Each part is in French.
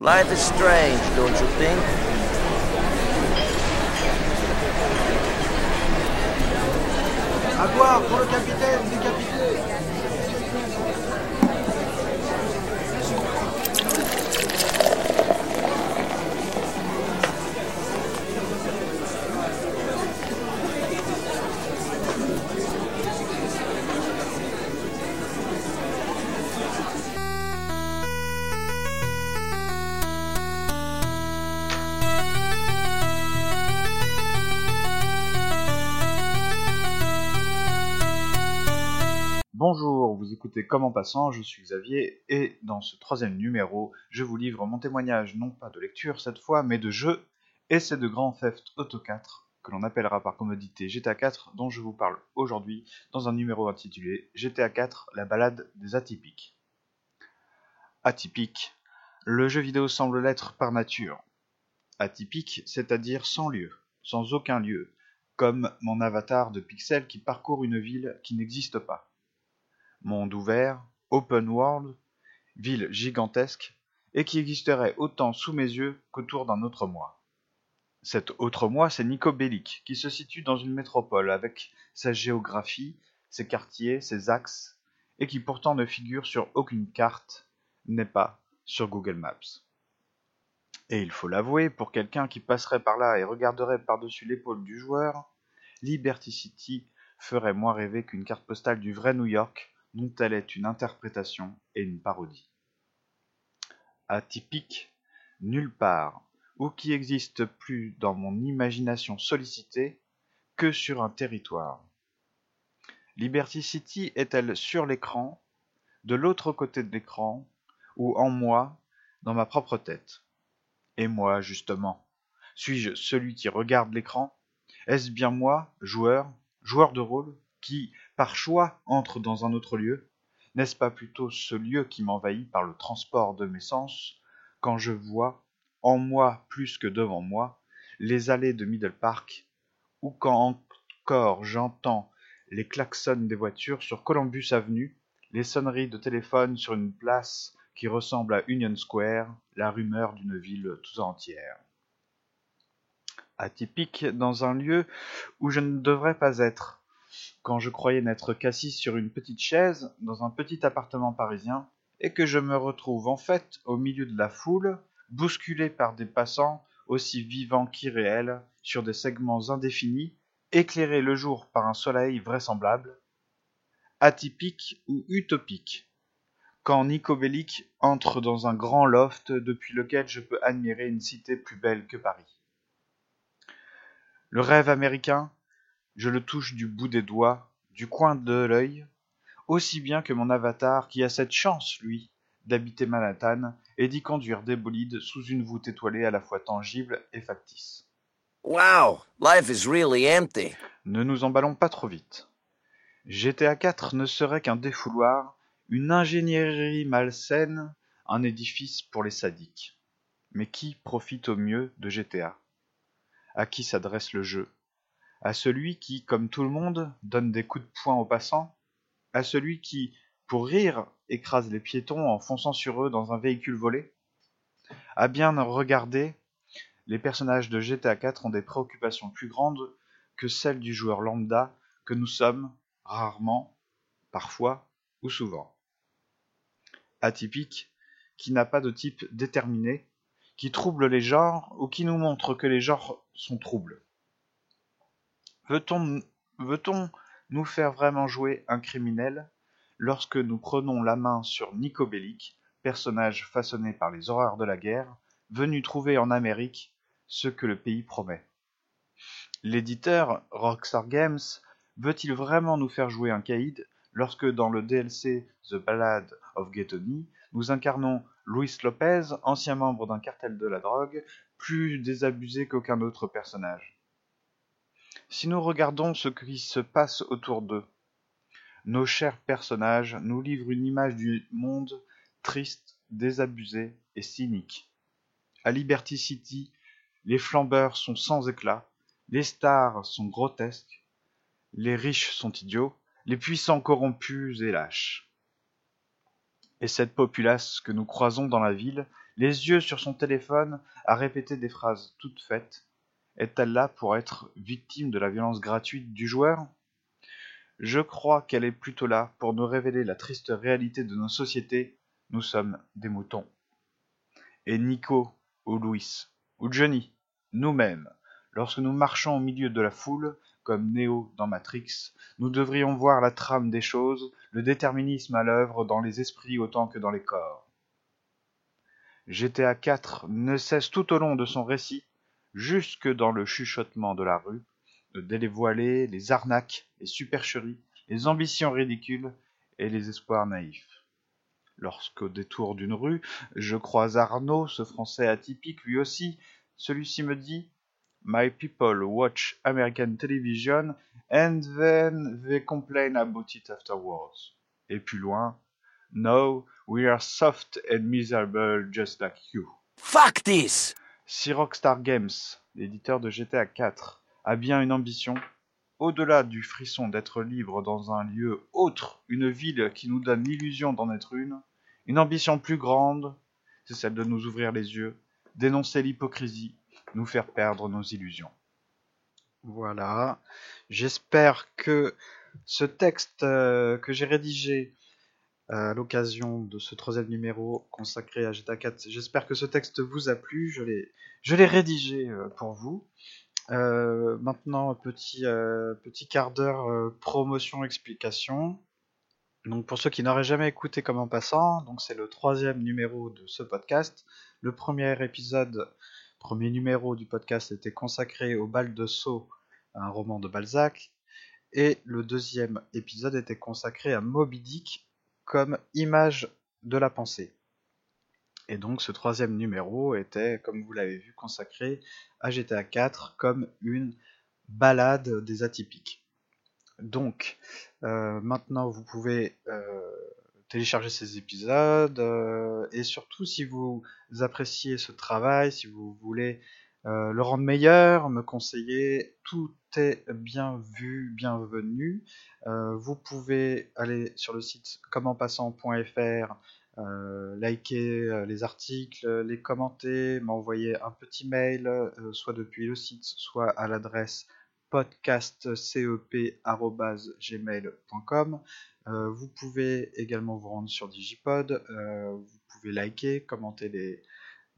Life is strange, don't you think? À boire pour le capitaine décapité écoutez Comme en passant, je suis Xavier et dans ce troisième numéro, je vous livre mon témoignage non pas de lecture cette fois, mais de jeu, et c'est de Grand Theft Auto 4, que l'on appellera par commodité GTA 4, dont je vous parle aujourd'hui dans un numéro intitulé GTA 4, la balade des atypiques. Atypique, le jeu vidéo semble l'être par nature. Atypique, c'est-à-dire sans lieu, sans aucun lieu, comme mon avatar de pixels qui parcourt une ville qui n'existe pas monde ouvert, open world, ville gigantesque, et qui existerait autant sous mes yeux qu'autour d'un autre moi. Cet autre moi, c'est Nico Bellic, qui se situe dans une métropole avec sa géographie, ses quartiers, ses axes, et qui pourtant ne figure sur aucune carte, n'est pas sur Google Maps. Et il faut l'avouer, pour quelqu'un qui passerait par là et regarderait par-dessus l'épaule du joueur, Liberty City ferait moins rêver qu'une carte postale du vrai New York dont elle est une interprétation et une parodie. Atypique, nulle part, ou qui existe plus dans mon imagination sollicitée que sur un territoire. Liberty City est-elle sur l'écran, de l'autre côté de l'écran, ou en moi, dans ma propre tête? Et moi, justement, suis-je celui qui regarde l'écran? Est-ce bien moi, joueur, joueur de rôle, qui, par choix, entre dans un autre lieu? N'est-ce pas plutôt ce lieu qui m'envahit par le transport de mes sens, quand je vois, en moi plus que devant moi, les allées de Middle Park, ou quand encore j'entends les klaxons des voitures sur Columbus Avenue, les sonneries de téléphone sur une place qui ressemble à Union Square, la rumeur d'une ville tout entière. Atypique dans un lieu où je ne devrais pas être, quand je croyais n'être qu'assis sur une petite chaise dans un petit appartement parisien, et que je me retrouve en fait au milieu de la foule, bousculé par des passants aussi vivants qu'irréels sur des segments indéfinis, éclairés le jour par un soleil vraisemblable, atypique ou utopique, quand Nico Bellic entre dans un grand loft depuis lequel je peux admirer une cité plus belle que Paris. Le rêve américain, je le touche du bout des doigts, du coin de l'œil, aussi bien que mon avatar qui a cette chance, lui, d'habiter Manhattan et d'y conduire des bolides sous une voûte étoilée à la fois tangible et factice. Wow, life is really empty. Ne nous emballons pas trop vite. GTA 4 ne serait qu'un défouloir, une ingénierie malsaine, un édifice pour les sadiques. Mais qui profite au mieux de GTA À qui s'adresse le jeu? À celui qui, comme tout le monde, donne des coups de poing aux passants, à celui qui, pour rire, écrase les piétons en fonçant sur eux dans un véhicule volé. À bien regarder, les personnages de GTA 4 ont des préoccupations plus grandes que celles du joueur lambda que nous sommes, rarement, parfois ou souvent. Atypique, qui n'a pas de type déterminé, qui trouble les genres ou qui nous montre que les genres sont troubles. Veut-on nous faire vraiment jouer un criminel lorsque nous prenons la main sur Nico Bellic, personnage façonné par les horreurs de la guerre, venu trouver en Amérique ce que le pays promet? L'éditeur, Rockstar Games, veut-il vraiment nous faire jouer un caïd lorsque dans le DLC The Ballad of Ghetoni, nous incarnons Luis Lopez, ancien membre d'un cartel de la drogue, plus désabusé qu'aucun autre personnage? Si nous regardons ce qui se passe autour d'eux, nos chers personnages nous livrent une image du monde triste, désabusé et cynique. À Liberty City, les flambeurs sont sans éclat, les stars sont grotesques, les riches sont idiots, les puissants corrompus et lâches. Et cette populace que nous croisons dans la ville les yeux sur son téléphone, à répéter des phrases toutes faites. Est-elle là pour être victime de la violence gratuite du joueur? Je crois qu'elle est plutôt là pour nous révéler la triste réalité de nos sociétés. Nous sommes des moutons. Et Nico, ou Louis, ou Johnny, nous-mêmes, lorsque nous marchons au milieu de la foule, comme Neo dans Matrix, nous devrions voir la trame des choses, le déterminisme à l'œuvre dans les esprits autant que dans les corps. GTA 4 ne cesse tout au long de son récit, jusque dans le chuchotement de la rue, de dévoiler les arnaques, les supercheries, les ambitions ridicules et les espoirs naïfs. Lorsqu'au détour d'une rue, je croise Arnaud, ce français atypique lui aussi, celui-ci me dit My people watch American television and then they complain about it afterwards. Et plus loin, No, we are soft and miserable just like you. Fuck this! Si Rockstar Games, l'éditeur de GTA 4, a bien une ambition, au-delà du frisson d'être libre dans un lieu autre, une ville qui nous donne l'illusion d'en être une, une ambition plus grande, c'est celle de nous ouvrir les yeux, dénoncer l'hypocrisie, nous faire perdre nos illusions. Voilà. J'espère que ce texte euh, que j'ai rédigé à l'occasion de ce troisième numéro consacré à GTA 4, j'espère que ce texte vous a plu. Je l'ai, je l'ai rédigé euh, pour vous. Euh, maintenant, petit, petit quart d'heure promotion explication. Donc pour ceux qui n'auraient jamais écouté comme en passant, c'est le troisième numéro de ce podcast. Le premier épisode premier numéro du podcast était consacré au bal de Sceaux, un roman de Balzac, et le deuxième épisode était consacré à Moby Dick comme image de la pensée. Et donc ce troisième numéro était, comme vous l'avez vu, consacré à GTA 4 comme une balade des atypiques. Donc euh, maintenant vous pouvez euh, télécharger ces épisodes euh, et surtout si vous appréciez ce travail, si vous voulez le rendre meilleur, me conseiller, tout bien vu, bienvenu. Euh, vous pouvez aller sur le site commentpassant.fr, liker les articles, les commenter, m'envoyer un petit mail, soit depuis le site, soit à l'adresse podcastcep.gmail.com. Euh, vous pouvez également vous rendre sur Digipod, euh, vous pouvez liker, commenter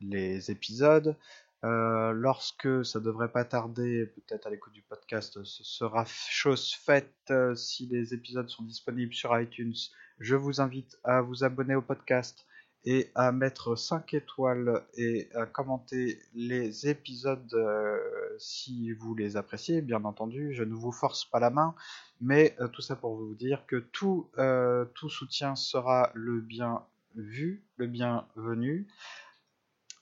les épisodes. Euh, lorsque ça devrait pas tarder, peut-être à l'écoute du podcast, ce sera chose faite si les épisodes sont disponibles sur iTunes. Je vous invite à vous abonner au podcast et à mettre 5 étoiles et à commenter les épisodes euh, si vous les appréciez, bien entendu. Je ne vous force pas la main, mais euh, tout ça pour vous dire que tout, euh, tout soutien sera le bien vu, le bienvenu.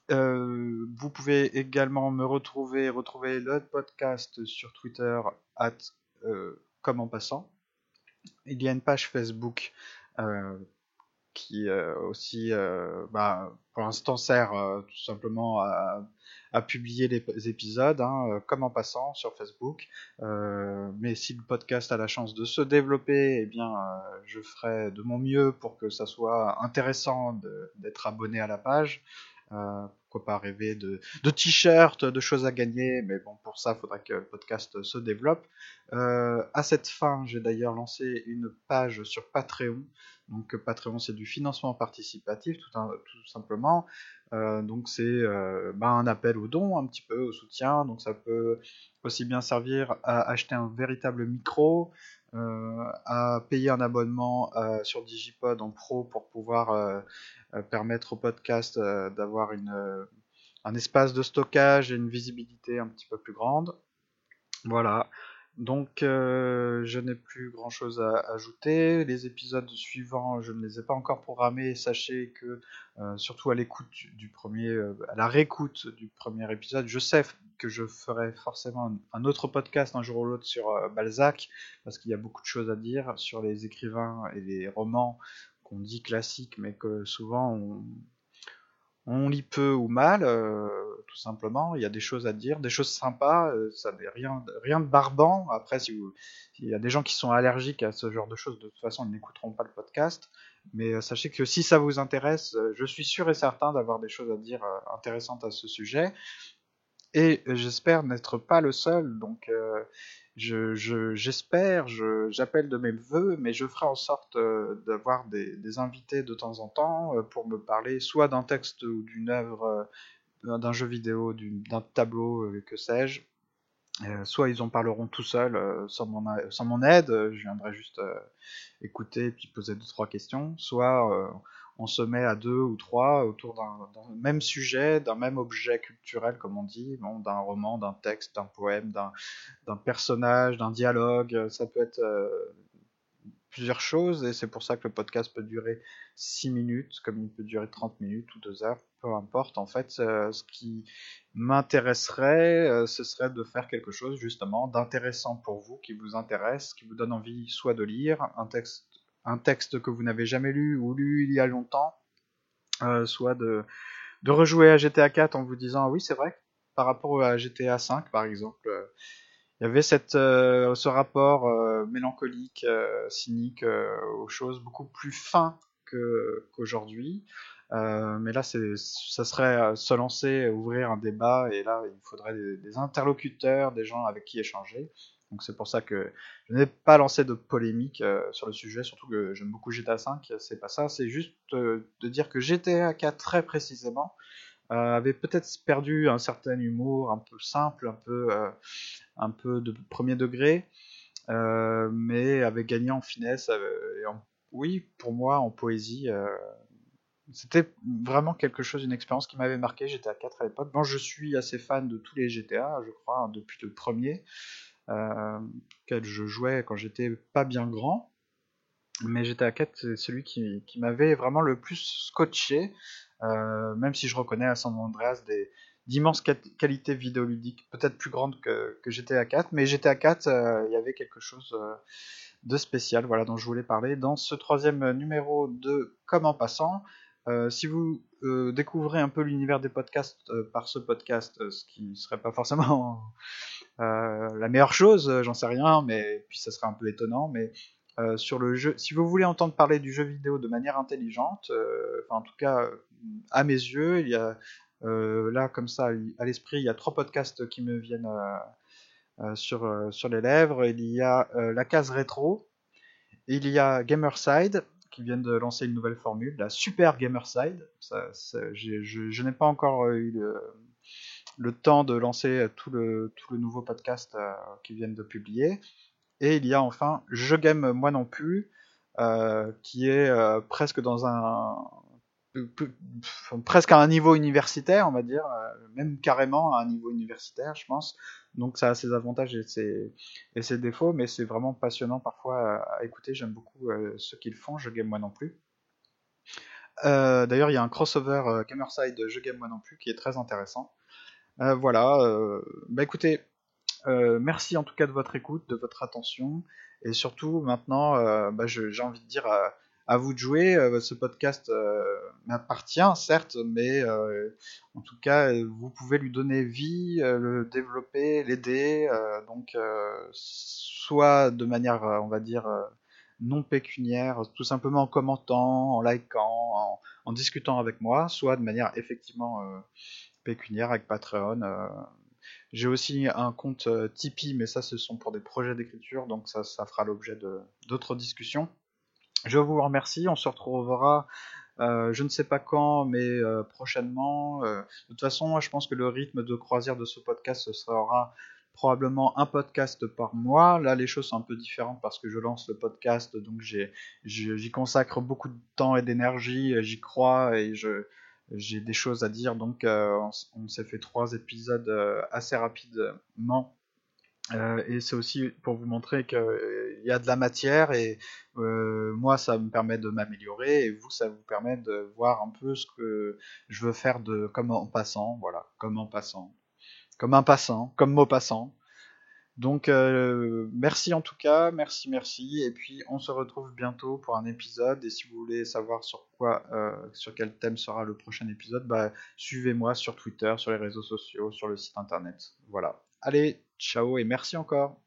Vous pouvez également me retrouver, retrouver le podcast sur Twitter, at comme en passant. Il y a une page Facebook qui euh, aussi, euh, bah, pour l'instant, sert euh, tout simplement à, publier les épisodes, hein, comme en passant sur Facebook. mais si le podcast a la chance de se développer, eh bien, je ferai de mon mieux pour que ça soit intéressant d'être abonné à la page. Pourquoi pas rêver de, t-shirts, de choses à gagner, mais bon, pour ça, il faudra que le podcast se développe. à cette fin, j'ai d'ailleurs lancé une page sur Patreon donc Patreon, c'est du financement participatif, tout, simplement. Euh, donc c'est euh, bah, un appel au don, un petit peu au soutien. Donc ça peut aussi bien servir à acheter un véritable micro, euh, à payer un abonnement sur Digipod en pro pour pouvoir permettre au podcast d'avoir un espace de stockage et une visibilité un petit peu plus grande. Voilà. Donc euh, je n'ai plus grand chose à ajouter. Les épisodes suivants, je ne les ai pas encore programmés. Sachez que euh, surtout à l'écoute du premier, euh, à la réécoute du premier épisode, je sais que je ferai forcément un, autre podcast un jour ou l'autre sur Balzac, parce qu'il y a beaucoup de choses à dire sur les écrivains et les romans qu'on dit classiques, mais que souvent on, lit peu ou mal, tout simplement. Il y a des choses à dire, des choses sympas, euh, ça n'est rien, rien de barbant. Après, si vous, il y a des gens qui sont allergiques à ce genre de choses, de toute façon, ils n'écouteront pas le podcast. Mais euh, sachez que si ça vous intéresse, euh, je suis sûr et certain d'avoir des choses à dire intéressantes à ce sujet. Et j'espère n'être pas le seul. Donc, j'espère, je, j'appelle de mes voeux, mais je ferai en sorte d'avoir des, invités de temps en temps pour me parler soit d'un texte ou d'une œuvre, d'un jeu vidéo, d'un tableau, que sais-je. soit ils en parleront tout seuls sans, mon, sans mon aide, je viendrai juste écouter et puis poser deux trois questions. Soit on se met à deux ou trois autour d'un même sujet, d'un même objet culturel, comme on dit, bon, d'un roman, d'un texte, d'un poème, d'un personnage, d'un dialogue. Ça peut être euh, plusieurs choses, et c'est pour ça que le podcast peut durer 6 minutes, comme il peut durer 30 minutes ou 2 heures, peu importe. En fait, euh, ce qui m'intéresserait, euh, ce serait de faire quelque chose justement d'intéressant pour vous, qui vous intéresse, qui vous donne envie soit de lire un texte un texte que vous n'avez jamais lu ou lu il y a longtemps, euh, soit de, de rejouer à GTA 4 en vous disant ah oui c'est vrai par rapport à GTA 5 par exemple il y avait cette, euh, ce rapport mélancolique, cynique aux choses beaucoup plus fin qu'aujourd'hui. mais là, ça serait se lancer, ouvrir un débat, et là, il faudrait des interlocuteurs, des gens avec qui échanger. Donc c'est pour ça que je n'ai pas lancé de polémique euh, sur le sujet, surtout que j'aime beaucoup GTA 5, c'est pas ça, c'est juste euh, de dire que GTA 4 très précisément euh, avait peut-être perdu un certain humour, un peu simple, un peu, un peu de premier degré, mais avait gagné en finesse, et en, oui, pour moi, en poésie. c'était vraiment quelque chose, une expérience qui m'avait marqué, GTA 4 à l'époque. Bon, je suis assez fan de tous les GTA, je crois, hein, depuis le premier euh, je jouais quand j'étais pas bien grand. Mais GTA 4, c'est celui qui, m'avait vraiment le plus scotché, euh, même si je reconnais à San Andreas des d'immenses qualités vidéoludiques, peut-être plus grandes que, GTA 4, mais GTA 4, euh, il y avait quelque chose euh, de spécial, voilà, dont je voulais parler dans ce troisième numéro de Comme en passant. Euh, si vous euh, découvrez un peu l'univers des podcasts euh, par ce podcast, ce qui serait pas forcément la meilleure chose, j'en sais rien, mais puis ça serait un peu étonnant, mais sur le jeu, si vous voulez entendre parler du jeu vidéo de manière intelligente, enfin en tout cas à mes yeux, il y a là comme ça à l'esprit, il y a trois podcasts qui me viennent sur sur les lèvres. Il y a la case rétro, il y a Gamerside qui viennent de lancer une nouvelle formule, la Super Gamerside. Je, n'ai pas encore euh, eu le, temps de lancer tout le, nouveau podcast euh, qu'ils viennent de publier. Et il y a enfin Je Game Moi non plus, euh, qui est presque dans un, presque à un niveau universitaire, on va dire, euh, même carrément à un niveau universitaire, je pense. Donc ça a ses avantages et ses, défauts, mais c'est vraiment passionnant parfois à, écouter. J'aime beaucoup euh, ce qu'ils font, je game moi non plus. Euh, d'ailleurs, il y a un crossover Gamerside Je game moi non plus qui est très intéressant. voilà, bah écoutez, merci en tout cas de votre écoute, de votre attention, et surtout maintenant, bah, j'ai envie de dire à vous de jouer. Euh, ce podcast euh, m'appartient, certes, mais euh, en tout cas, vous pouvez lui donner vie, le développer, l'aider. donc, soit de manière, on va dire, non pécuniaire, tout simplement en commentant, en likant, en, discutant avec moi, soit de manière effectivement pécuniaire avec Patreon. J'ai aussi un compte Tipeee, mais ça, ce sont pour des projets d'écriture, donc ça, ça fera l'objet d'autres discussions. Je vous remercie, on se retrouvera euh, je ne sais pas quand, mais euh, prochainement. Euh, de toute façon, je pense que le rythme de croisière de ce podcast, sera probablement un podcast par mois. Là, les choses sont un peu différentes parce que je lance le podcast, donc j'y consacre beaucoup de temps et d'énergie, j'y crois et j'ai des choses à dire. Donc, on s'est fait trois épisodes assez rapidement euh, et c'est aussi pour vous montrer qu'il euh, y a de la matière et euh, moi ça me permet de m'améliorer et vous ça vous permet de voir un peu ce que je veux faire de comme en passant, voilà, comme en passant, comme un passant, comme mot passant. Donc merci en tout cas, merci, merci. Et puis on se retrouve bientôt pour un épisode. Et si vous voulez savoir sur quoi, sur quel thème sera le prochain épisode, bah, suivez-moi sur Twitter, sur les réseaux sociaux, sur le site internet. Voilà. Allez, ciao et merci encore.